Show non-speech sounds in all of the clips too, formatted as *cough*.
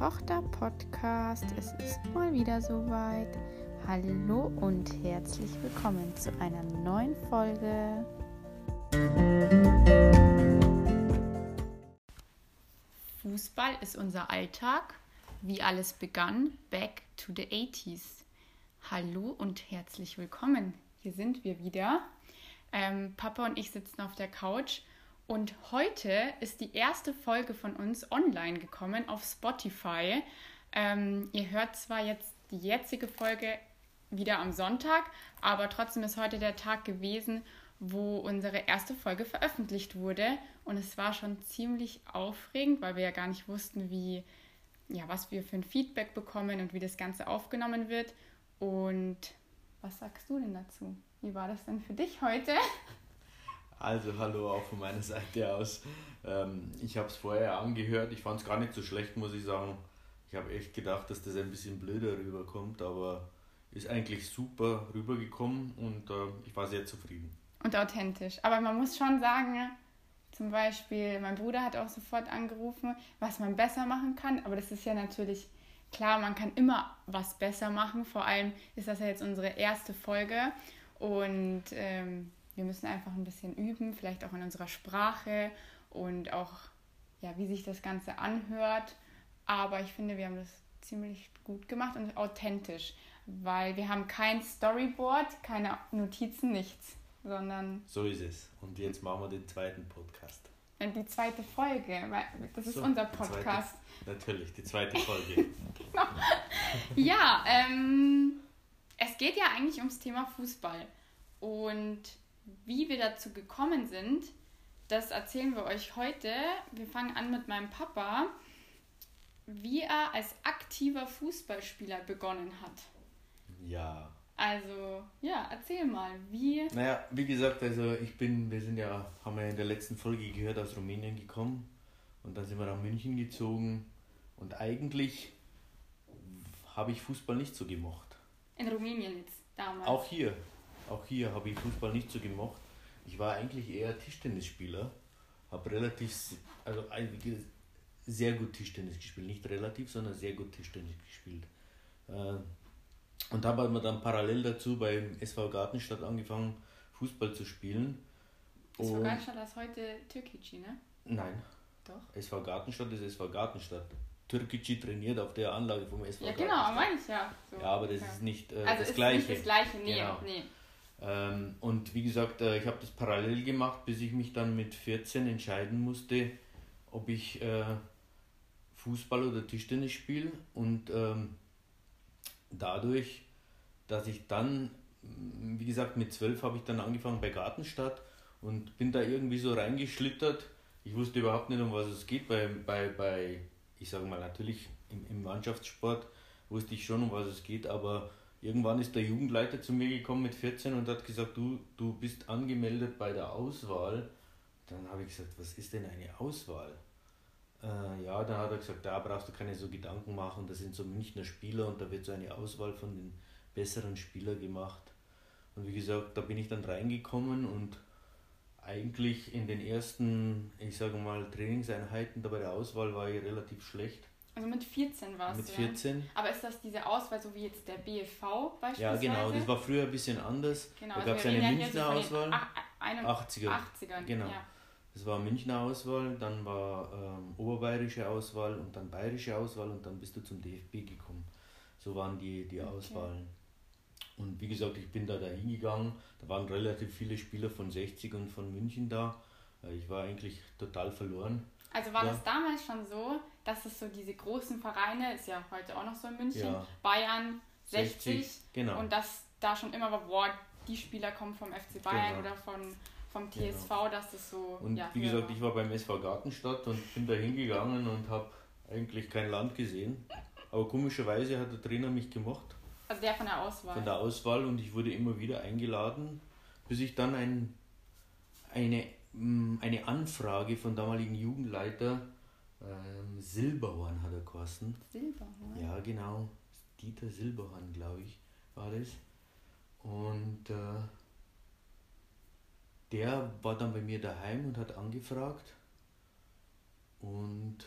Tochter Podcast. Es ist mal wieder soweit. Hallo und herzlich willkommen zu einer neuen Folge. Fußball ist unser Alltag. Wie alles begann, back to the 80s. Hallo und herzlich willkommen. Hier sind wir wieder. Ähm, Papa und ich sitzen auf der Couch und heute ist die erste Folge von uns online gekommen auf Spotify. Ähm, ihr hört zwar jetzt die jetzige Folge wieder am Sonntag, aber trotzdem ist heute der Tag gewesen, wo unsere erste Folge veröffentlicht wurde. Und es war schon ziemlich aufregend, weil wir ja gar nicht wussten, wie, ja, was wir für ein Feedback bekommen und wie das Ganze aufgenommen wird. Und was sagst du denn dazu? Wie war das denn für dich heute? *laughs* Also hallo auch von meiner Seite aus. Ähm, ich habe es vorher angehört, ich fand es gar nicht so schlecht, muss ich sagen. Ich habe echt gedacht, dass das ein bisschen blöder rüberkommt, aber ist eigentlich super rübergekommen und äh, ich war sehr zufrieden. Und authentisch. Aber man muss schon sagen, zum Beispiel, mein Bruder hat auch sofort angerufen, was man besser machen kann. Aber das ist ja natürlich klar, man kann immer was besser machen. Vor allem ist das ja jetzt unsere erste Folge. Und ähm, wir müssen einfach ein bisschen üben, vielleicht auch in unserer Sprache und auch, ja, wie sich das Ganze anhört. Aber ich finde, wir haben das ziemlich gut gemacht und authentisch, weil wir haben kein Storyboard, keine Notizen, nichts, sondern... So ist es. Und jetzt machen wir den zweiten Podcast. Die zweite Folge, weil das ist so, unser Podcast. Zweite, natürlich, die zweite *laughs* Folge. genau. Ja, ähm, es geht ja eigentlich ums Thema Fußball. Und wie wir dazu gekommen sind, das erzählen wir euch heute. Wir fangen an mit meinem Papa, wie er als aktiver Fußballspieler begonnen hat. Ja. Also, ja, erzähl mal, wie. Naja, wie gesagt, also ich bin, wir sind ja, haben wir ja in der letzten Folge gehört, aus Rumänien gekommen und dann sind wir nach München gezogen und eigentlich habe ich Fußball nicht so gemocht. In Rumänien jetzt damals? Auch hier, auch hier habe ich Fußball nicht so gemocht. Ich war eigentlich eher Tischtennisspieler, habe relativ, also sehr gut Tischtennis gespielt. Nicht relativ, sondern sehr gut Tischtennis gespielt. Äh, und habe mir dann parallel dazu beim SV Gartenstadt angefangen, Fußball zu spielen. SV Gartenstadt ist heute Türkici, ne? Nein. Doch. SV Gartenstadt ist SV Gartenstadt. Türkici trainiert auf der Anlage vom SV Ja, genau, meine ich ja. So. Ja, aber das ja. ist nicht äh, also das ist Gleiche. Nicht das Gleiche, nee, genau. nee. Ähm, und wie gesagt, äh, ich habe das parallel gemacht, bis ich mich dann mit 14 entscheiden musste, ob ich äh, Fußball oder Tischtennis spiele. Und ähm, dadurch, dass ich dann, wie gesagt, mit 12 habe ich dann angefangen bei Gartenstadt und bin da irgendwie so reingeschlittert. Ich wusste überhaupt nicht, um was es geht. Bei, bei, bei ich sage mal, natürlich im, im Mannschaftssport wusste ich schon, um was es geht, aber Irgendwann ist der Jugendleiter zu mir gekommen mit 14 und hat gesagt, du, du bist angemeldet bei der Auswahl. Dann habe ich gesagt, was ist denn eine Auswahl? Äh, ja, dann hat er gesagt, da brauchst du keine so Gedanken machen, das sind so Münchner Spieler und da wird so eine Auswahl von den besseren Spielern gemacht. Und wie gesagt, da bin ich dann reingekommen und eigentlich in den ersten, ich sage mal, Trainingseinheiten da bei der Auswahl war ich relativ schlecht. Also mit 14 war es. Mit 14. Ja. Aber ist das diese Auswahl, so wie jetzt der BFV beispielsweise? Ja, genau. Das war früher ein bisschen anders. Genau, da also gab es eine Münchner Auswahl. 80er. 80er. Genau. Ja. Das war Münchner Auswahl, dann war ähm, oberbayerische Auswahl und dann bayerische Auswahl und dann bist du zum DFB gekommen. So waren die, die okay. Auswahlen. Und wie gesagt, ich bin da da hingegangen. Da waren relativ viele Spieler von 60 und von München da. Äh, ich war eigentlich total verloren. Also war ja. das damals schon so, dass es so diese großen Vereine, ist ja heute auch noch so in München, ja. Bayern 60, 60 genau. und dass da schon immer war, boah, die Spieler kommen vom FC Bayern genau. oder von, vom TSV, genau. dass das so. Und ja, wie gesagt, war. ich war beim SV Gartenstadt und bin da hingegangen und habe eigentlich kein Land gesehen. Aber komischerweise hat der Trainer mich gemocht. Also der von der Auswahl. Von der Auswahl und ich wurde immer wieder eingeladen, bis ich dann ein, eine Mm, eine Anfrage von damaligen Jugendleiter ähm, Silberhorn hat er geheißen. Silberhorn? Ja, genau. Dieter Silberhorn, glaube ich, war das. Und äh, der war dann bei mir daheim und hat angefragt. Und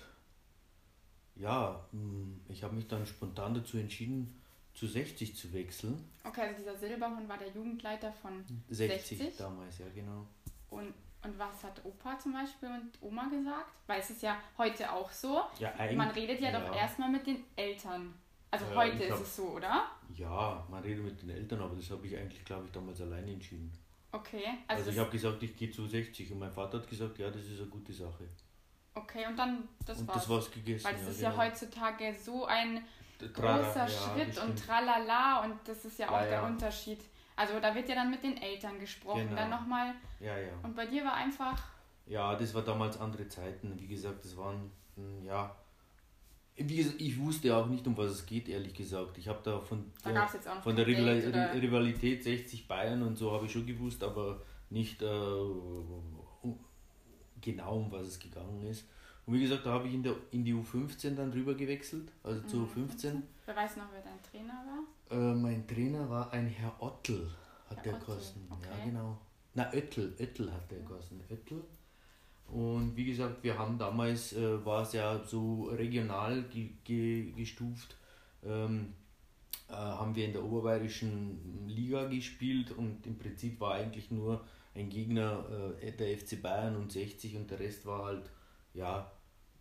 ja, hm, ich habe mich dann spontan dazu entschieden, zu 60 zu wechseln. Okay, also dieser Silberhund war der Jugendleiter von 60, 60? damals, ja genau. Und, und was hat Opa zum Beispiel und Oma gesagt? Weil es ist ja heute auch so. Ja, Man redet ja, ja. doch erstmal mit den Eltern. Also ja, heute ist es so, oder? Ja, man redet mit den Eltern, aber das habe ich eigentlich, glaube ich, damals alleine entschieden. Okay. Also, also ich habe gesagt, ich gehe zu 60 und mein Vater hat gesagt, ja, das ist eine gute Sache. Okay, und dann das und war's. das war's gegessen. Weil das ja, ist genau. ja heutzutage so ein großer ja, Schritt und tralala und das ist ja auch der Unterschied. Also da wird ja dann mit den Eltern gesprochen, genau. dann nochmal. Ja, ja. Und bei dir war einfach. Ja, das war damals andere Zeiten. Wie gesagt, das waren, hm, ja. Wie gesagt, ich wusste auch nicht, um was es geht, ehrlich gesagt. Ich habe da von da der, von der Rivalität, Rivalität 60 Bayern und so habe ich schon gewusst, aber nicht äh, genau, um was es gegangen ist. Und wie gesagt, da habe ich in, der, in die U15 dann rüber gewechselt, also mhm. zu U15. Wer weiß noch, wer dein Trainer war? Äh, mein Trainer war ein Herr Ottl, hat Herr der gekostet. Okay. Ja, genau. Na, Oettel, Oettel hat der gekostet. Oettel. Und wie gesagt, wir haben damals, äh, war es ja so regional ge ge gestuft, ähm, äh, haben wir in der oberbayerischen Liga gespielt und im Prinzip war eigentlich nur ein Gegner äh, der FC Bayern und 60 und der Rest war halt, ja,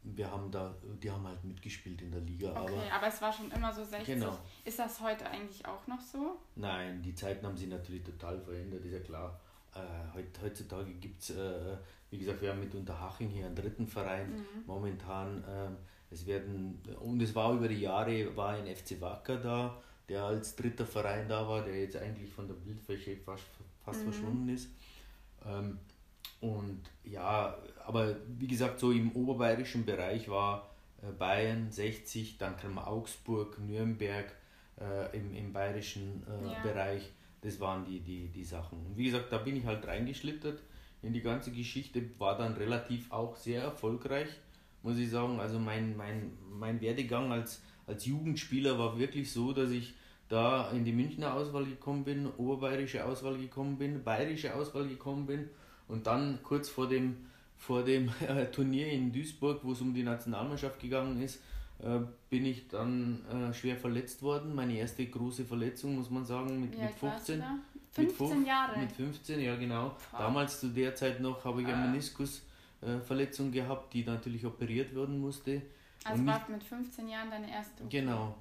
wir haben da, die haben halt mitgespielt in der Liga. Okay, aber, aber es war schon immer so 60. Genau. Ist das heute eigentlich auch noch so? Nein, die Zeiten haben sich natürlich total verändert, ist ja klar. Äh, heutzutage gibt es, äh, wie gesagt, wir haben mit Unterhaching hier einen dritten Verein mhm. momentan. Äh, es werden, und es war über die Jahre, war ein FC Wacker da, der als dritter Verein da war, der jetzt eigentlich von der Bildfläche fast, fast mhm. verschwunden ist. Ähm, und ja, aber wie gesagt, so im oberbayerischen Bereich war äh, Bayern 60, dann kam Augsburg, Nürnberg äh, im, im bayerischen äh, ja. Bereich. Das waren die, die, die Sachen. Und wie gesagt, da bin ich halt reingeschlittert in die ganze Geschichte, war dann relativ auch sehr erfolgreich, muss ich sagen. Also mein, mein, mein Werdegang als, als Jugendspieler war wirklich so, dass ich da in die Münchner Auswahl gekommen bin, oberbayerische Auswahl gekommen bin, bayerische Auswahl gekommen bin und dann kurz vor dem, vor dem äh, Turnier in Duisburg, wo es um die Nationalmannschaft gegangen ist, äh, bin ich dann äh, schwer verletzt worden. Meine erste große Verletzung, muss man sagen, mit, mit 15. 15 mit Jahre? Mit 15, ja genau. Wow. Damals zu der Zeit noch habe ich eine ah. Meniskusverletzung gehabt, die natürlich operiert werden musste. Also war mit 15 Jahren deine erste? Genau.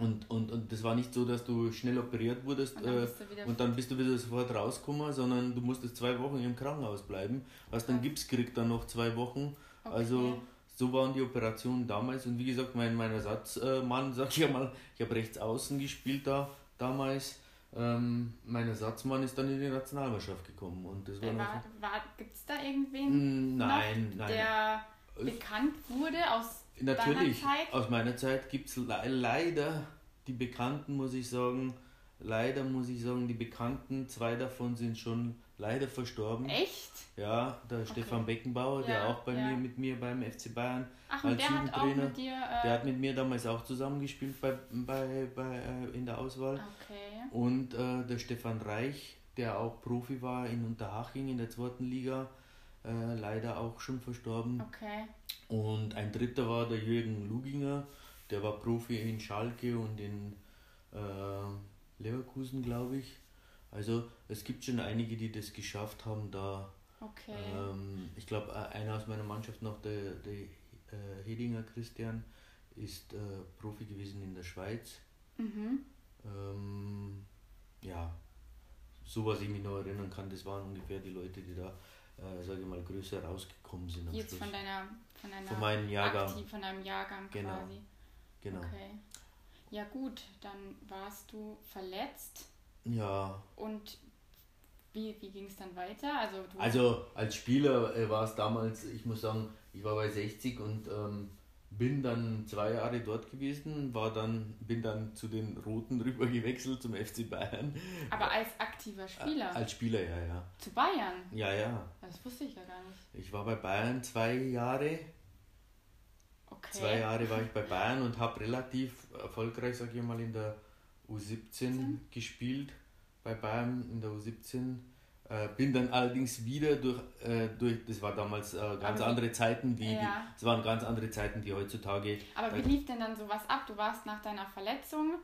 Und, und, und das war nicht so, dass du schnell operiert wurdest und dann, äh, und dann bist du wieder sofort rausgekommen, sondern du musstest zwei Wochen im Krankenhaus bleiben. Hast dann Gips gekriegt, dann noch zwei Wochen. Okay. Also so waren die Operationen damals. Und wie gesagt, mein, mein Ersatzmann, *laughs* sag ich ja mal, ich habe rechts außen gespielt da damals. Ähm, mein Ersatzmann ist dann in die Nationalmannschaft gekommen. Und das war, war, war Gibt es da irgendwen, mm, nein, nein. der bekannt wurde aus Natürlich, aus meiner Zeit gibt es le leider die Bekannten, muss ich sagen, leider muss ich sagen, die Bekannten, zwei davon sind schon leider verstorben. Echt? Ja, der okay. Stefan Beckenbauer, ja, der auch bei ja. mir mit mir beim FC Bayern Ach, als der Jugendtrainer, hat dir, äh der hat mit mir damals auch zusammengespielt bei, bei, bei, äh, in der Auswahl. Okay. Und äh, der Stefan Reich, der auch Profi war in Unterhaching in der zweiten Liga, äh, leider auch schon verstorben. Okay. Und ein dritter war der Jürgen Luginger, der war Profi in Schalke und in äh, Leverkusen, glaube ich. Also es gibt schon einige, die das geschafft haben, da. Okay. Ähm, ich glaube, einer aus meiner Mannschaft noch, der, der äh, Hedinger Christian, ist äh, Profi gewesen in der Schweiz. Mhm. Ähm, ja, so was ich mich noch erinnern kann, das waren ungefähr die Leute, die da äh, sage ich mal, größer rausgekommen sind. Am Jetzt Schluss. von deiner, von deiner von meinem Jahrgang. Aktiv, von deinem Jahrgang genau. quasi. Genau. Okay. Ja gut, dann warst du verletzt. Ja. Und wie, wie ging es dann weiter? Also, also als Spieler äh, war es damals, ich muss sagen, ich war bei 60 und ähm, bin dann zwei Jahre dort gewesen, war dann, bin dann zu den Roten *laughs* rüber gewechselt zum FC Bayern. Aber als aktiver Spieler? Als Spieler, ja, ja. Zu Bayern? Ja, ja. Das wusste ich ja gar nicht. Ich war bei Bayern zwei Jahre. Okay. Zwei Jahre war ich bei Bayern und habe relativ erfolgreich, sage ich mal, in der U17 17? gespielt. Bei Bayern in der U17. Äh, bin dann allerdings wieder durch, äh, durch das war damals äh, ganz Aber andere Zeiten wie, Ja. es waren ganz andere Zeiten wie heutzutage. Aber wie lief denn dann sowas ab? Du warst nach deiner Verletzung,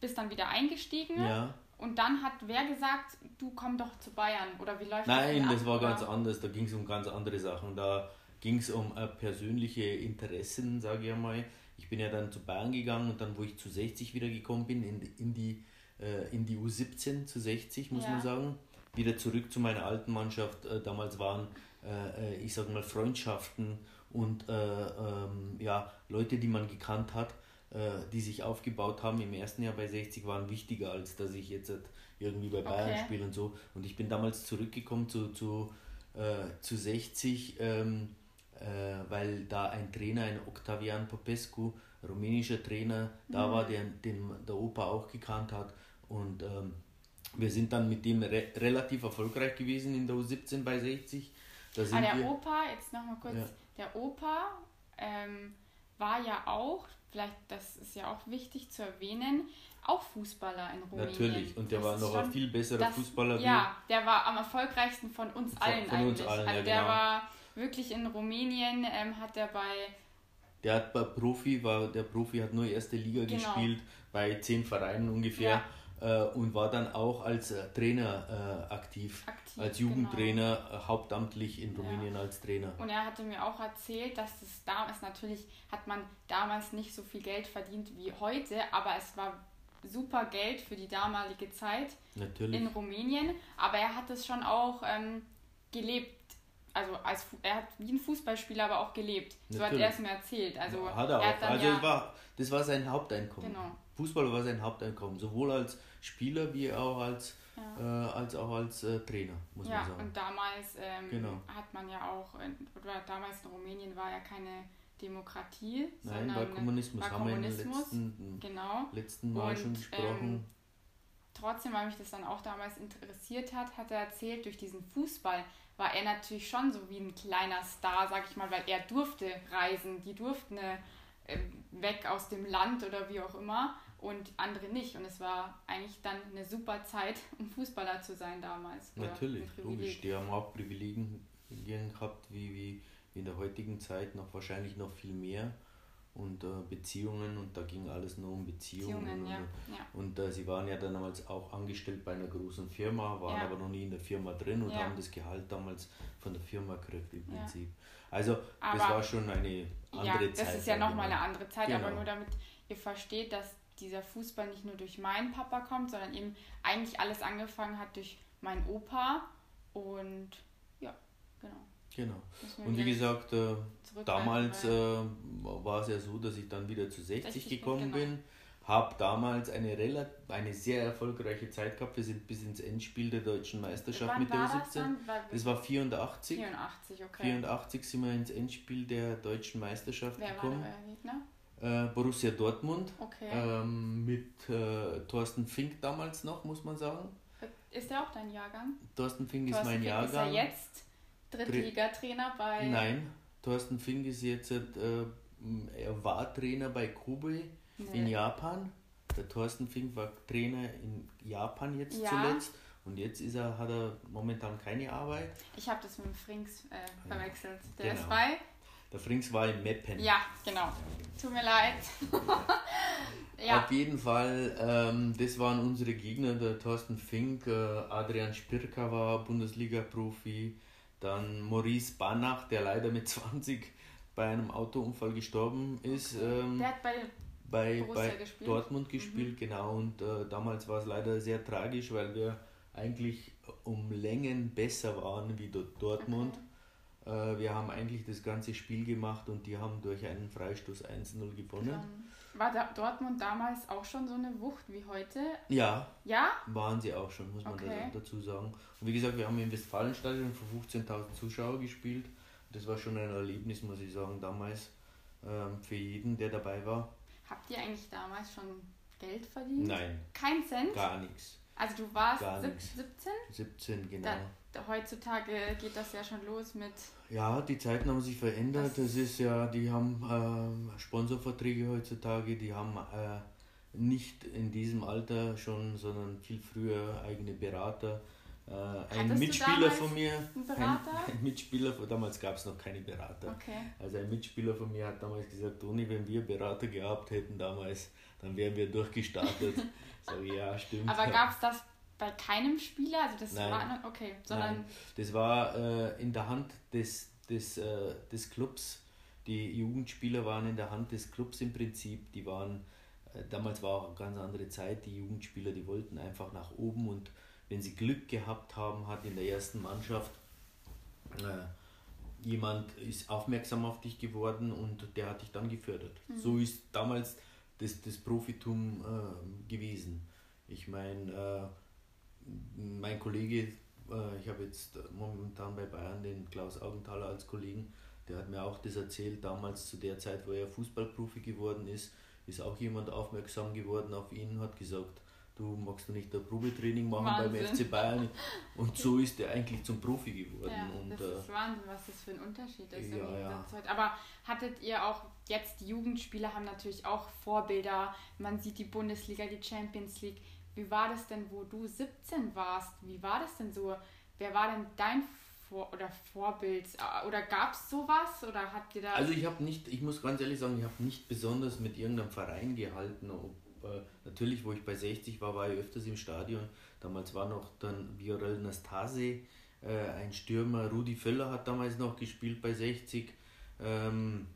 bist dann wieder eingestiegen Ja. und dann hat wer gesagt, du komm doch zu Bayern oder wie läuft Nein, das? das war ganz anders. Da ging es um ganz andere Sachen. Da ging es um äh, persönliche Interessen, sage ich einmal. Ich bin ja dann zu Bayern gegangen und dann, wo ich zu 60 wieder gekommen bin, in, in, die, äh, in die U17 zu 60, muss Ja. man sagen. Wieder zurück zu meiner alten Mannschaft. Äh, damals waren, äh, äh, ich sage mal, Freundschaften und äh, ähm, ja, Leute, die man gekannt hat, die sich aufgebaut haben im ersten Jahr bei 60, waren wichtiger, als dass ich jetzt äh, irgendwie bei Bayern Okay. spiele und so. Und ich bin damals zurückgekommen zu, zu, zu 60, ähm, äh, weil da ein Trainer, ein Octavian Popescu, rumänischer Trainer, da Mhm. war, der, den der Opa auch gekannt hat. Und ähm, wir sind dann mit dem re relativ erfolgreich gewesen in der U17 bei 60. Da Ah, der wir, Opa, jetzt nochmal kurz, Ja. der Opa ähm, war ja auch, vielleicht das ist ja auch wichtig zu erwähnen, auch Fußballer in Rumänien. natürlich. Und der Das war noch schon- ein viel besserer das- Fußballer wie Ja, der war am erfolgreichsten von uns Von- allen von uns eigentlich. allen, also ja, der genau. war wirklich in Rumänien, ähm, hat er bei Der hat bei Profi, war der Profi hat nur erste Liga Genau. gespielt, bei zehn Vereinen ungefähr äh, und war dann auch als äh, Trainer äh, aktiv, aktiv. als genau. Jugendtrainer, äh, hauptamtlich in Rumänien als Trainer. Und er hatte mir auch erzählt, dass es damals natürlich hat man damals nicht so viel Geld verdient wie heute, aber es war super Geld für die damalige Zeit Natürlich. in Rumänien. Aber er hat es schon auch ähm, gelebt. Also als er hat wie ein Fußballspieler aber auch gelebt. So hat Natürlich. er es mir erzählt. Also hat er hat auch. dann Also ja, war, das war sein Haupteinkommen. Genau. Fußball war sein Haupteinkommen, sowohl als Spieler wie auch als, Ja. äh, als auch als äh, Trainer, muss ja, man sagen. und damals ähm, Genau. hat man ja auch, in, oder damals in Rumänien war ja keine Demokratie, Nein, sondern war Kommunismus, war haben wir Kommunismus. letzten, genau. letzten Mal schon Und, gesprochen. ähm, trotzdem, weil mich das dann auch damals interessiert hat, hat er erzählt, durch diesen Fußball war er natürlich schon so wie ein kleiner Star, sag ich mal, weil er durfte reisen, die durften äh, weg aus dem Land oder wie auch immer und andere nicht. Und es war eigentlich dann eine super Zeit, *laughs* um Fußballer zu sein damals. Natürlich, logisch. Die haben auch Privilegien gehabt, wie, wie in der heutigen Zeit noch wahrscheinlich noch viel mehr. Und äh, Beziehungen, und da ging alles nur um Beziehungen. Beziehungen, ja. und, ja. und äh, sie waren ja dann damals auch angestellt bei einer großen Firma, waren Ja. aber noch nie in der Firma drin und haben das Gehalt damals von der Firma gekriegt im. Prinzip. Also das Aber- war schon eine andere Ja, Zeit. das ist ja nochmal mal. eine andere Zeit, aber Genau. nur damit ihr versteht, dass dieser Fußball nicht nur durch meinen Papa kommt, sondern eben eigentlich alles angefangen hat durch meinen Opa und ja, genau. Genau. Und wie gesagt, äh, damals äh, war es ja so, dass ich dann wieder zu 60 60 gekommen genau. bin. Habe damals eine, eine sehr erfolgreiche Zeit gehabt. Wir sind bis ins Endspiel der deutschen Meisterschaft Wann mit der war das U17. dann? Weil Das war 84. 84, okay. 84 sind wir ins Endspiel der deutschen Meisterschaft Wer war gekommen. euer Gegner? Äh, Borussia Dortmund Okay. ähm, mit äh, Thorsten Fink damals noch, muss man sagen. Ist der auch dein Jahrgang? Thorsten Fink ist Thorsten mein Fink Jahrgang. Ist er jetzt Drittligatrainer bei. Nein, Thorsten Fink ist jetzt, äh, er war Trainer bei Kobe in Nee. Japan. Der Thorsten Fink war Trainer in Japan jetzt Ja. zuletzt. Und jetzt ist er, hat er momentan keine Arbeit. Ich habe das mit dem Frings äh, verwechselt. Der Genau. ist bei. Der Frings war in Meppen. Ja, genau. Tut mir leid. *laughs* ja. Auf jeden Fall, ähm, das waren unsere Gegner, der Thorsten Fink, äh, Adrian Spirka war Bundesliga-Profi, dann Maurice Banach, der leider mit *laughs* 20 bei einem Autounfall gestorben ist, ähm, Der hat bei bei, bei gespielt. Mhm. Dortmund gespielt, genau. Und äh, damals war es leider sehr tragisch, weil wir eigentlich um Längen besser waren wie dort Dortmund. Äh, wir haben eigentlich das ganze Spiel gemacht und die haben durch einen Freistoß 1-0 gewonnen. war da Dortmund damals auch schon so eine Wucht wie heute? Ja, Ja? waren sie auch schon, muss man Okay. da, dazu sagen. Und wie gesagt, wir haben im Westfalenstadion vor 15.000 Zuschauer gespielt. Das war schon ein Erlebnis, muss ich sagen, damals ähm, für jeden, der dabei war. Habt ihr eigentlich damals schon Geld verdient? Nein, Kein Cent? gar nichts. Also du warst Gar sieb- nix. 17? 17, genau. Da, heutzutage geht das ja schon los mit. Ja, die Zeiten haben sich verändert. Das- Das ist ja, die haben ähm, Sponsorverträge heutzutage, die haben äh, nicht in diesem Alter schon, sondern viel früher eigene Berater, Äh, ein Mitspieler von mir, ein, *laughs* ein, Mitspieler, von, damals gab es noch keine Berater. Okay. Also ein Mitspieler von mir hat damals gesagt, Toni, wenn wir Berater gehabt hätten damals, dann wären wir durchgestartet. *laughs* Ich, ja, stimmt. Aber gab es das bei keinem Spieler? Also das Nein. war okay, sondern Nein. das war äh, in der Hand des, des, äh, des Clubs. Die Jugendspieler waren in der Hand des Clubs im Prinzip. Die waren äh, damals war auch eine ganz andere Zeit. Die Jugendspieler, die wollten einfach nach oben und wenn sie Glück gehabt haben, hat in der ersten Mannschaft äh, jemand ist aufmerksam auf dich geworden und der hat dich dann gefördert. Mhm. So ist damals das, das Profitum äh, gewesen. Ich meine, äh, mein Kollege, äh, ich habe jetzt momentan bei Bayern den Klaus Augenthaler als Kollegen, der hat mir auch das erzählt, damals zu der Zeit, wo er Fußballprofi geworden ist, ist auch jemand aufmerksam geworden auf ihn, hat gesagt, du magst du nicht ein Probetraining machen Wahnsinn. beim FC Bayern. Und so ist er eigentlich zum Profi geworden. Ja, und, das äh, ist Wahnsinn, was das für ein Unterschied ist ja, ja. Aber hattet ihr auch, jetzt die Jugendspieler haben natürlich auch Vorbilder, man sieht die Bundesliga, die Champions League. Wie war das denn, wo du 17 warst? Wie war das denn so? Wer war denn dein vor oder Vorbild? Oder gab es sowas? Oder habt ihr da. Also ich habe nicht, ich muss ganz ehrlich sagen, ich habe nicht besonders mit irgendeinem Verein gehalten, ob äh, natürlich, wo ich bei 60 war, war ich öfters im Stadion. Damals war noch dann Viorel Nastase, äh, ein Stürmer. Rudi Völler hat damals noch gespielt bei 60. Ähm,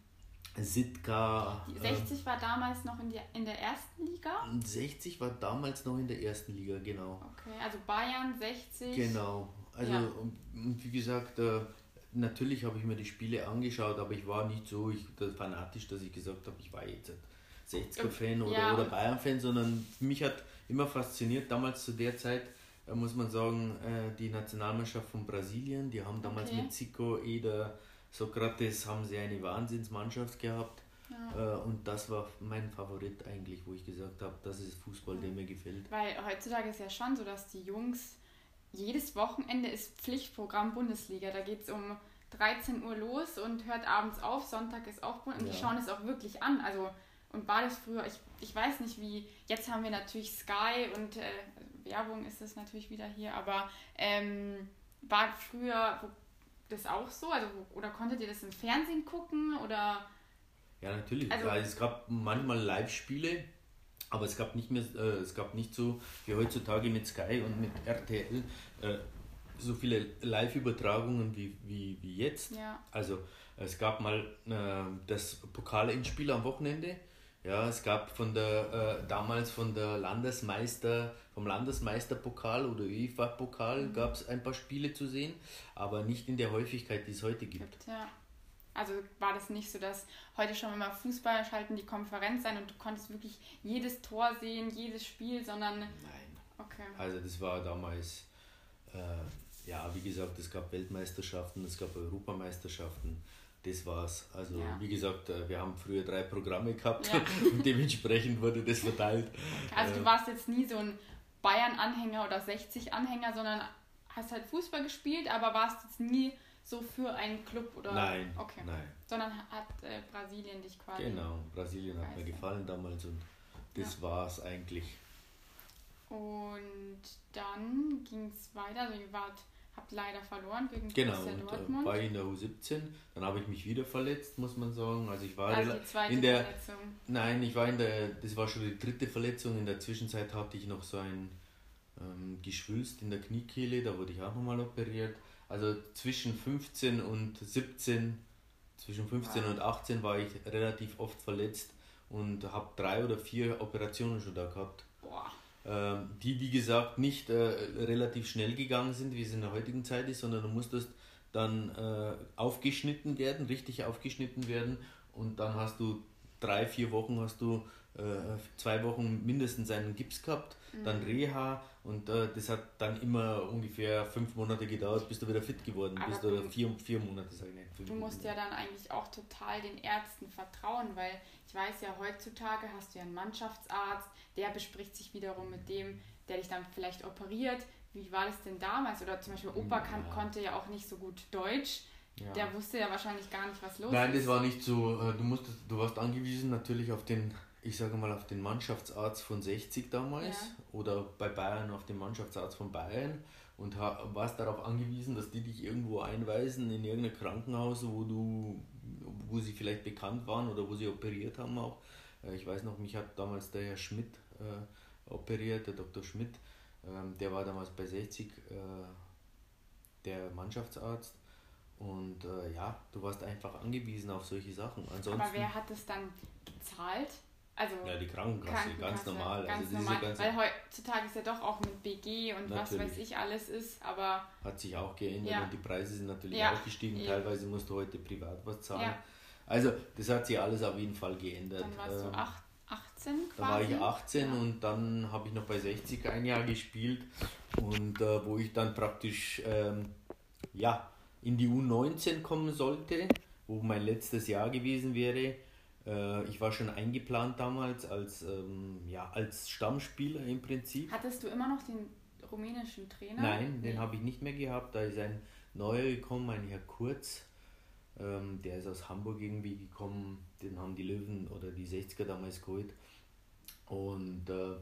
Sitka. 60 äh, war damals noch in, die, in der ersten Liga? 60 war damals noch in der ersten Liga, genau. Okay, also Bayern 60. Genau. Also, ja. und, wie gesagt, äh, natürlich habe ich mir die Spiele angeschaut, aber ich war nicht so ich, fanatisch, dass ich gesagt habe, ich war jetzt 60er-Fan oder, ja. oder Bayern-Fan, sondern mich hat immer fasziniert, damals zu der Zeit, äh, muss man sagen, äh, die Nationalmannschaft von Brasilien, die haben damals okay. mit Zico, Eder, Sokrates, haben sie eine Wahnsinnsmannschaft gehabt. Ja. Äh, und das war mein Favorit eigentlich, wo ich gesagt habe, das ist Fußball, der mir gefällt. Weil heutzutage ist ja schon so, dass die Jungs, jedes Wochenende ist Pflichtprogramm Bundesliga. Da geht es um 13 Uhr los und hört abends auf, Sonntag ist auch Bundesliga. Und die schauen es auch wirklich an. Also und war das früher, ich, ich weiß nicht wie, jetzt haben wir natürlich Sky und äh, Werbung ist es natürlich wieder hier, aber ähm, war früher das auch so? Also, oder konntet ihr das im Fernsehen gucken? Oder? Ja, natürlich. Also, ja, es gab manchmal Live-Spiele, aber es gab nicht mehr, äh, es gab nicht so wie heutzutage mit Sky und mit RTL äh, so viele Live-Übertragungen wie, wie, wie jetzt. Ja. Also es gab mal äh, das Pokalendspiel am Wochenende ja, es gab von der äh, damals von der Landesmeister, vom Landesmeisterpokal oder UEFA-Pokal mhm. gab es ein paar Spiele zu sehen, aber nicht in der Häufigkeit, die es heute gibt. Ja. Also war das nicht so, dass heute schon immer Fußball schalten die Konferenz ein und du konntest wirklich jedes Tor sehen, jedes Spiel, sondern. Nein. Okay. Also das war damals, äh, ja, wie gesagt, es gab Weltmeisterschaften, es gab Europameisterschaften das war's. Also ja. wie gesagt, äh, wir haben früher drei Programme gehabt ja. *laughs* und dementsprechend wurde das verteilt. Also du äh, warst jetzt nie so ein Bayern-Anhänger oder 60-Anhänger, sondern hast halt Fußball gespielt, aber warst jetzt nie so für einen Club oder. Nein. Okay. Nein. Sondern hat äh, Brasilien dich quasi. Genau, Brasilien hat mir gefallen damals und das ja. war's eigentlich. Und dann ging es weiter. Also ihr wart habt leider verloren gegen genau, Borussia äh, Dortmund. Genau, war ich in der U17, dann habe ich mich wieder verletzt, muss man sagen. Also ich war also die zweite in der Verletzung. Nein, ich war in der das war schon die dritte Verletzung. In der Zwischenzeit hatte ich noch so ein ähm, Geschwülst in der Kniekehle, da wurde ich auch nochmal operiert. Also zwischen 15 und 17, zwischen 15 wow. und 18 war ich relativ oft verletzt und habe drei oder vier Operationen schon da gehabt. Boah. Ähm, die wie gesagt nicht äh, relativ schnell gegangen sind, wie es in der heutigen Zeit ist, sondern du musstest dann äh, aufgeschnitten werden, richtig aufgeschnitten werden. Und dann hast du drei, vier Wochen hast du zwei Wochen mindestens einen Gips gehabt, mhm. dann Reha und äh, das hat dann immer ungefähr fünf Monate gedauert, bis du wieder fit geworden Aber bist oder vier, vier Monate, sag ich nicht. Du musst ja dann eigentlich auch total den Ärzten vertrauen, weil ich weiß ja, heutzutage hast du ja einen Mannschaftsarzt, der bespricht sich wiederum mit dem, der dich dann vielleicht operiert. Wie war das denn damals? Oder zum Beispiel Opa kann, konnte ja auch nicht so gut Deutsch. Ja. Der wusste ja wahrscheinlich gar nicht, was los Nein, ist. Nein, das war nicht so. Äh, du musstest, du warst angewiesen natürlich auf den, ich sage mal, auf den Mannschaftsarzt von 60 damals ja. oder bei Bayern auf den Mannschaftsarzt von Bayern. und warst darauf angewiesen, dass die dich irgendwo einweisen in irgendein Krankenhaus, wo du, wo sie vielleicht bekannt waren oder wo sie operiert haben auch. Äh, ich weiß noch, mich hat damals der Herr Schmidt äh, operiert, der Dr. Schmidt, ähm, der war damals bei 60 äh, der Mannschaftsarzt. Und äh, ja, du warst einfach angewiesen auf solche Sachen. Ansonsten, Aber wer hat es dann gezahlt? Also ja, die Krankenkasse, Krankenkasse ganz normal. Ganz also normal ganze, weil heutzutage ist ja doch auch mit BG und was weiß ich alles ist, aber... Hat sich auch geändert ja. und die Preise sind natürlich ja. auch gestiegen. Ja. Teilweise musst du heute privat was zahlen. Also das hat sich alles auf jeden Fall geändert. Dann warst ähm, du 18 quasi? Da war ich 18 und dann habe ich noch bei 60 ein Jahr gespielt und äh, wo ich dann praktisch ähm, ja, in die U19 kommen sollte, wo mein letztes Jahr gewesen wäre ich war schon eingeplant damals als, ähm, ja, als Stammspieler im Prinzip. Hattest du immer noch den rumänischen Trainer? Nein, nee. den habe ich nicht mehr gehabt. Da ist ein neuer gekommen, ein Herr Kurz. Ähm, der ist aus Hamburg irgendwie gekommen. Den haben die Löwen oder die 60er damals geholt. Und äh,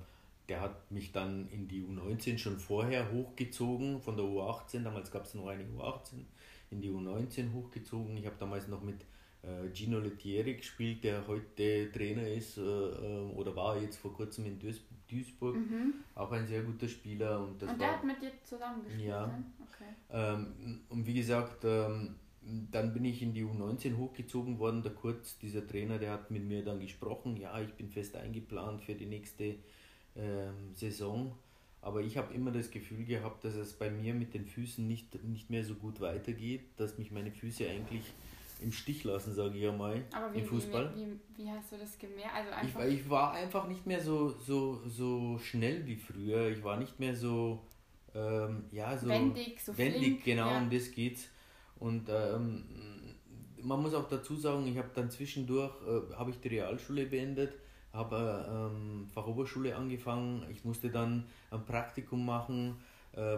der hat mich dann in die U19 schon vorher hochgezogen, von der U18. Damals gab es noch eine U18, in die U19 hochgezogen. Ich habe damals noch mit äh, Gino Lettieri gespielt, der heute Trainer ist äh, äh, oder war jetzt vor kurzem in Duisburg. Mhm. Auch ein sehr guter Spieler. Und, das und der war, hat mit dir zusammen gespielt? Ja. Ne? Okay. Ähm, und wie gesagt, ähm, dann bin ich in die U19 hochgezogen worden. Der Kurz, dieser Trainer, der hat mit mir dann gesprochen. Ja, ich bin fest eingeplant für die nächste ähm, Saison. Aber ich habe immer das Gefühl gehabt, dass es bei mir mit den Füßen nicht, nicht mehr so gut weitergeht, dass mich meine Füße eigentlich im Stich lassen, sage ich ja mal, Aber wie, im Fußball. Wie, wie, wie, hast du das gemerkt? Also einfach ich, ich war einfach nicht mehr so, so, so schnell wie früher. Ich war nicht mehr so, ähm, ja, so wendig, so wendig, flink, genau, ja. um das geht's. Und ähm, man muss auch dazu sagen, ich habe dann zwischendurch, äh, habe ich die Realschule beendet, habe ähm, Fachoberschule angefangen. Ich musste dann ein Praktikum machen äh,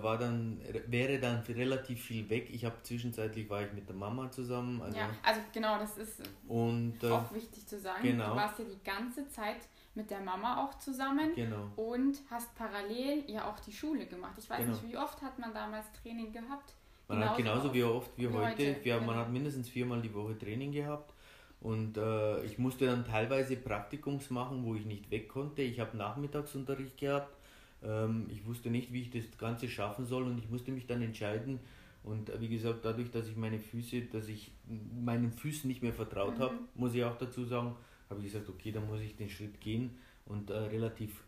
war dann, wäre dann relativ viel weg. Ich habe zwischenzeitlich war ich mit der Mama zusammen. Also ja, also genau, das ist und, äh, auch wichtig zu sagen. Genau. Du warst ja die ganze Zeit mit der Mama auch zusammen genau. und hast parallel ja auch die Schule gemacht. Ich weiß genau. nicht, wie oft hat man damals Training gehabt? Man genauso hat genauso wie oft wie, wie heute. heute. Wir, genau. Man hat mindestens viermal die Woche Training gehabt. Und äh, ich musste dann teilweise Praktikums machen, wo ich nicht weg konnte. Ich habe Nachmittagsunterricht gehabt ich wusste nicht, wie ich das Ganze schaffen soll und ich musste mich dann entscheiden. Und äh, wie gesagt, dadurch, dass ich meine Füße, dass ich meinen Füßen nicht mehr vertraut mhm. habe, muss ich auch dazu sagen, habe ich gesagt, okay, dann muss ich den Schritt gehen und äh, relativ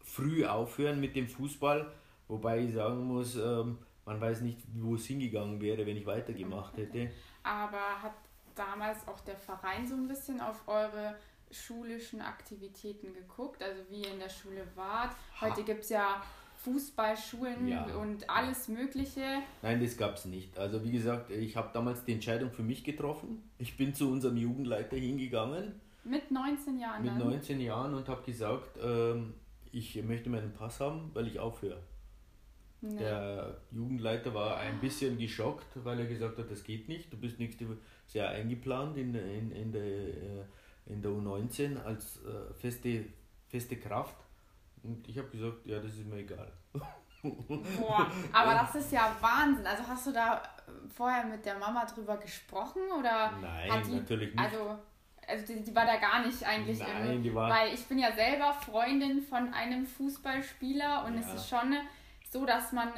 früh aufhören mit dem Fußball. Wobei ich sagen muss, ähm, man weiß nicht, wo es hingegangen wäre, wenn ich weitergemacht hätte. Aber hat damals auch der Verein so ein bisschen auf eure schulischen Aktivitäten geguckt, also wie ihr in der Schule wart. Heute gibt es ja Fußballschulen ja. und alles Mögliche. Nein, das gab es nicht. Also wie gesagt, ich habe damals die Entscheidung für mich getroffen. Ich bin zu unserem Jugendleiter hingegangen. Mit 19 Jahren? Mit 19 Jahren und habe gesagt, ähm, ich möchte meinen Pass haben, weil ich aufhöre. Nee. Der Jugendleiter war ein bisschen geschockt, weil er gesagt hat, das geht nicht, du bist nächste sehr eingeplant in, in, in der äh, in der U19 als äh, feste, feste Kraft. Und ich habe gesagt, ja, das ist mir egal. Boah, *laughs* aber das ist ja Wahnsinn. Also hast du da vorher mit der Mama drüber gesprochen oder? Nein, die, natürlich nicht. Also, also die, die, war da gar nicht eigentlich. Nein, die war weil ich bin ja selber Freundin von einem Fußballspieler und ja. es ist schon so, dass man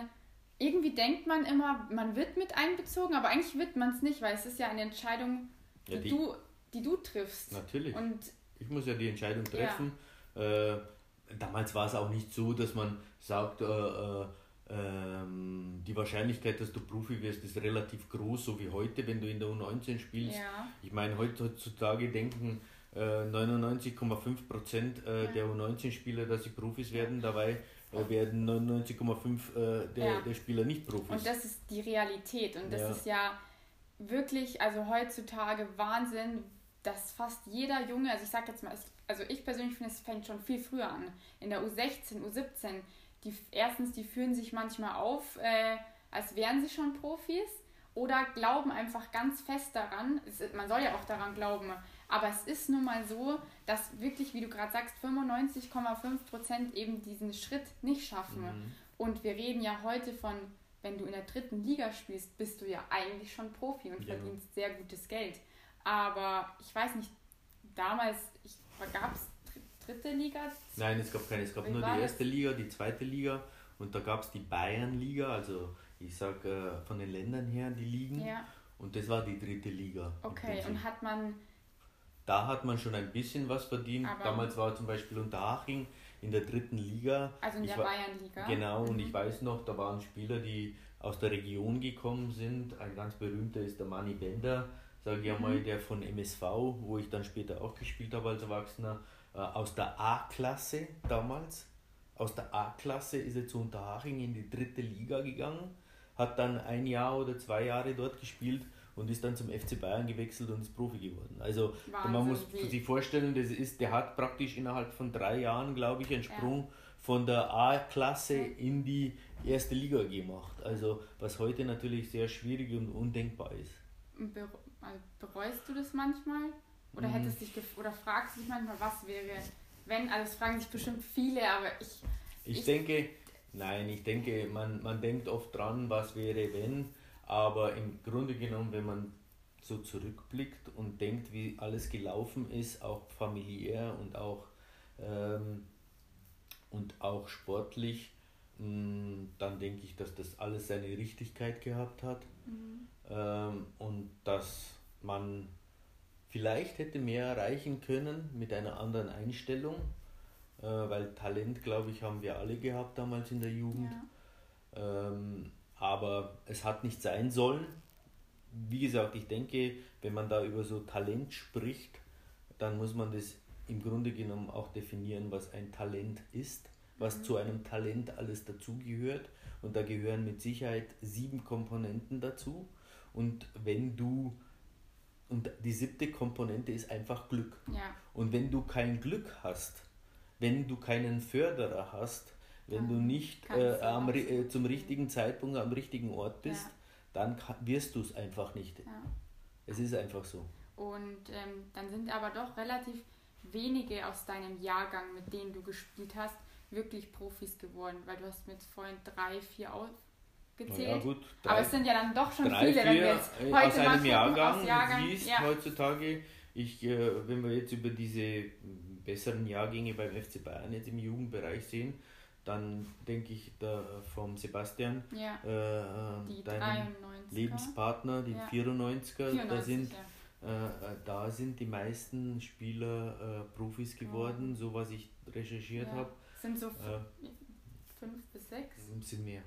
irgendwie denkt man immer, man wird mit einbezogen, aber eigentlich wird man es nicht, weil es ist ja eine Entscheidung, die, ja, die du die du triffst. Natürlich. Und ich muss ja die Entscheidung treffen. Ja. Äh, damals war es auch nicht so, dass man sagt, äh, äh, ähm, die Wahrscheinlichkeit, dass du Profi wirst, ist relativ groß, so wie heute, wenn du in der U19 spielst. Ja. Ich meine, heutzutage denken 99,5 Prozent äh, ja. der U19-Spieler, dass sie Profis werden. Dabei äh, werden 99,5 äh, der, ja. der Spieler nicht Profis. Und das ist die Realität. Und das ist ja wirklich, also heutzutage Wahnsinn, dass fast jeder Junge, also ich sag jetzt mal, also ich persönlich finde, es fängt schon viel früher an. In der U16, U17, die, erstens, die führen sich manchmal auf, äh, als wären sie schon Profis oder glauben einfach ganz fest daran, es, man soll ja auch daran glauben, aber es ist nun mal so, dass wirklich, wie du gerade sagst, 95,5% eben diesen Schritt nicht schaffen. Mhm. Und wir reden ja heute von, wenn du in der dritten Liga spielst, bist du ja eigentlich schon Profi und Genau. verdienst sehr gutes Geld. Aber ich weiß nicht, damals gab es dritte Liga? Nein, es gab keine. Es gab nur die erste Liga, die zweite Liga und da gab es die Bayernliga, also ich sag äh, von den Ländern her die Ligen. Ja, Und das war die dritte Liga. okay. Und hat man, da hat man schon ein bisschen was verdient. Damals war zum Beispiel Unterhaching in der dritten Liga. also in Ich der Bayernliga? Genau, und Mhm. ich weiß noch, da waren Spieler, die aus der Region gekommen sind. Ein ganz berühmter ist der Manni Bender, sage ich einmal, der von MSV, wo ich dann später auch gespielt habe als Erwachsener, äh, aus der A-Klasse damals. Aus der A-Klasse ist er zu Unterhaching in die dritte Liga gegangen, hat dann ein Jahr oder zwei Jahre dort gespielt und ist dann zum FC Bayern gewechselt und ist Profi geworden. Also Wahnsinn, man muss sich vorstellen, das ist, der hat praktisch innerhalb von drei Jahren, glaube ich, einen Sprung von der A-Klasse in die erste Liga gemacht. Also was heute natürlich sehr schwierig und undenkbar ist. Also bereust du das manchmal? Oder Mhm. hättest dich oder fragst du dich manchmal, was wäre, wenn, also es fragen sich bestimmt viele, aber ich, Ich, Ich- denke, nein, ich denke, man, man denkt oft dran, was wäre wenn, aber im Grunde genommen, wenn man so zurückblickt und denkt, wie alles gelaufen ist, auch familiär und auch, ähm, und auch sportlich, mh, dann denke ich, dass das alles seine Richtigkeit gehabt hat ähm, und dass man vielleicht hätte mehr erreichen können mit einer anderen Einstellung, äh, weil Talent, glaube ich, haben wir alle gehabt damals in der Jugend. ja, Ähm, aber es hat nicht sein sollen. Wie gesagt, ich denke, wenn man da über so Talent spricht, dann muss man das im Grunde genommen auch definieren, was ein Talent ist, was zu einem Talent alles dazugehört. Und da gehören mit Sicherheit sieben Komponenten dazu. Und wenn du, und die siebte Komponente ist einfach Glück. ja, Und wenn du kein Glück hast, wenn du keinen Förderer hast, wenn du Dann nicht äh, du am, äh, zum richtigen Zeitpunkt am richtigen Ort bist, Ja. dann wirst du es einfach nicht. ja. Es ist einfach so. Und ähm, dann sind aber doch relativ wenige aus deinem Jahrgang, mit denen du gespielt hast, wirklich Profis geworden, weil du hast mir jetzt vorhin drei, vier aufgezählt. Ja, gut, aber es sind ja dann doch schon drei, viele, wenn wir jetzt äh, heute aus einem Jahrgang, aus Jahrgang siehst ja. heutzutage. Ich, äh, wenn wir jetzt über diese besseren Jahrgänge beim FC Bayern jetzt im Jugendbereich sehen, dann denke ich da vom Sebastian, ja, äh, die deinem 93 Lebenspartner, die Ja. 94er, 94, da sind ja. Äh, äh, da sind die meisten Spieler äh, Profis geworden, so was ich recherchiert Ja. habe. Sind so Äh, fünf bis sechs. sind mehr.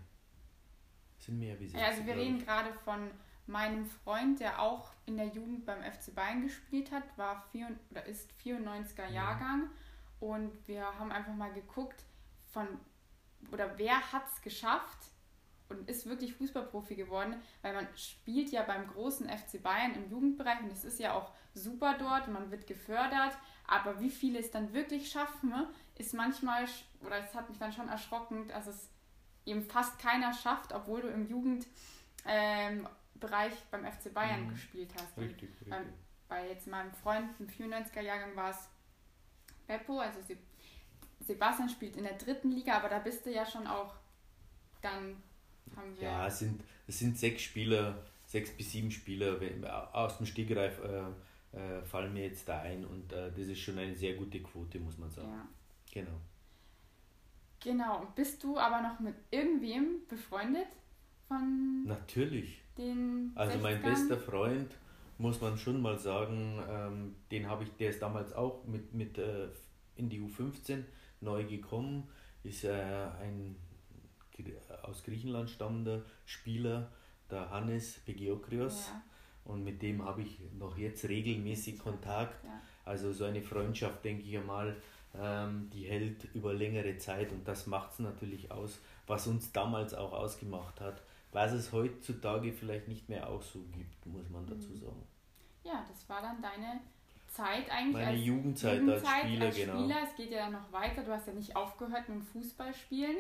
Sind mehr wie Ja, also 60, wir reden gerade von meinem Freund, der auch in der Jugend beim FC Bayern gespielt hat, war vier, oder ist 94er Jahrgang. Und wir haben einfach mal geguckt von oder wer hat es geschafft und ist wirklich Fußballprofi geworden, weil man spielt ja beim großen FC Bayern im Jugendbereich und es ist ja auch super dort und man wird gefördert, aber wie viele es dann wirklich schaffen, ist manchmal, oder es hat mich dann schon erschrocken, dass es eben fast keiner schafft, obwohl du im Jugendbereich ähm, beim FC Bayern Mhm. gespielt hast. Richtig, richtig. beim, bei jetzt meinem Freund im 94er-Jahrgang war es Beppo, also Se Sebastian spielt in der dritten Liga, aber da bist du ja schon auch, dann haben wir... Ja, es sind, es sind sechs Spieler, sechs bis sieben Spieler wenn, aus dem Stegreif äh, äh, fallen mir jetzt da ein und äh, das ist schon eine sehr gute Quote, muss man sagen. ja. Genau. Genau, und bist du aber noch mit irgendwem befreundet von Natürlich. den Also mein 60ern? bester Freund, muss man schon mal sagen, ähm, den habe ich, der ist damals auch mit, mit äh, in die U15 neu gekommen, ist äh, ein aus Griechenland stammender Spieler, der Hannes Begeokrios. Ja, Und mit dem habe ich noch jetzt regelmäßig Kontakt. ja. Also so eine Freundschaft, denke ich einmal, ähm, die hält über längere Zeit und das macht es natürlich aus, was uns damals auch ausgemacht hat. Was es heutzutage vielleicht nicht mehr auch so gibt, muss man dazu Mhm. sagen. ja, das war dann deine Zeit eigentlich Meine als Jugendzeit, Jugendzeit als Spieler, als genau. Spieler. Es geht ja dann noch weiter. Du hast ja nicht aufgehört mit dem Fußballspielen.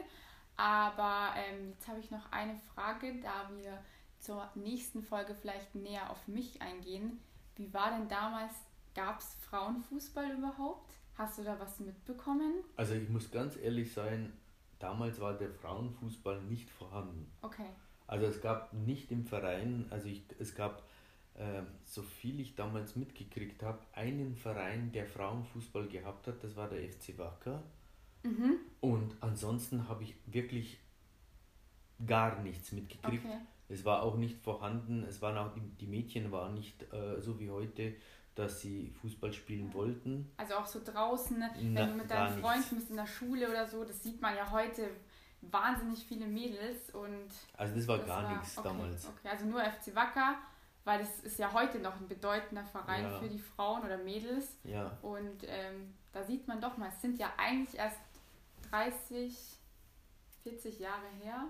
Aber ähm, jetzt habe ich noch eine Frage, da wir zur nächsten Folge vielleicht näher auf mich eingehen. Wie war denn damals, gab es Frauenfußball überhaupt? Hast du da was mitbekommen? Also ich muss ganz ehrlich sein, damals war der Frauenfußball nicht vorhanden. Okay. Also es gab nicht im Verein, also ich, es gab, äh, so viel ich damals mitgekriegt habe, einen Verein, der Frauenfußball gehabt hat, das war der FC Wacker. Mhm. Und ansonsten habe ich wirklich gar nichts mitgekriegt. Okay. Es war auch nicht vorhanden, es waren auch die, die Mädchen waren nicht äh, so wie heute, dass sie Fußball spielen wollten. Also auch so draußen, ne? Na, wenn du mit deinen. Freunden bist in der Schule oder so, das sieht man ja heute wahnsinnig viele Mädels und Also das war das gar war- nichts okay, damals. Okay, also nur FC Wacker, weil das ist ja heute noch ein bedeutender Verein Ja. für die Frauen oder Mädels Ja, und ähm, da sieht man doch mal, es sind ja eigentlich erst 30, 40 Jahre her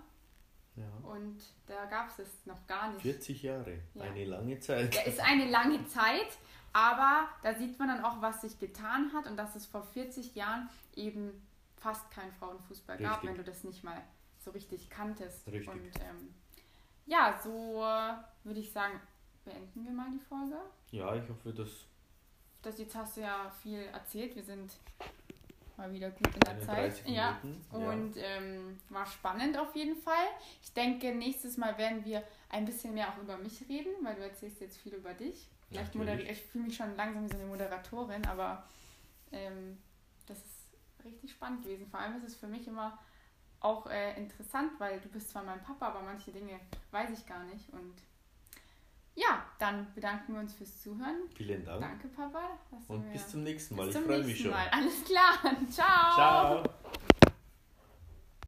ja. und da gab es es noch gar nicht. 40 Jahre, Ja. eine lange Zeit. Ja, ist eine lange Zeit, aber da sieht man dann auch, was sich getan hat und dass es vor 40 Jahren eben fast keinen Frauenfußball gab, Richtig. wenn du das nicht mal so richtig kanntest. Richtig. Und ähm, ja, so äh, würde ich sagen, beenden wir mal die Folge. Ja, ich hoffe, dass Das jetzt hast du ja viel erzählt. Wir sind mal wieder gut in der 31 Zeit. Ja. Minuten. Und ähm, war spannend auf jeden Fall. Ich denke, nächstes Mal werden wir ein bisschen mehr auch über mich reden, weil du erzählst jetzt viel über dich. Vielleicht Natürlich. moderi- ich fühle mich schon langsam wie so eine Moderatorin, aber ähm, das ist richtig spannend gewesen. Vor allem ist es für mich immer auch äh, interessant, weil du bist zwar mein Papa, aber manche Dinge weiß ich gar nicht. Und ja, dann bedanken wir uns fürs Zuhören. vielen Dank Danke, Papa. und bis zum nächsten Mal. bis Ich freue mich nächsten schon. Mal. Alles klar. *laughs* Ciao. Ciao.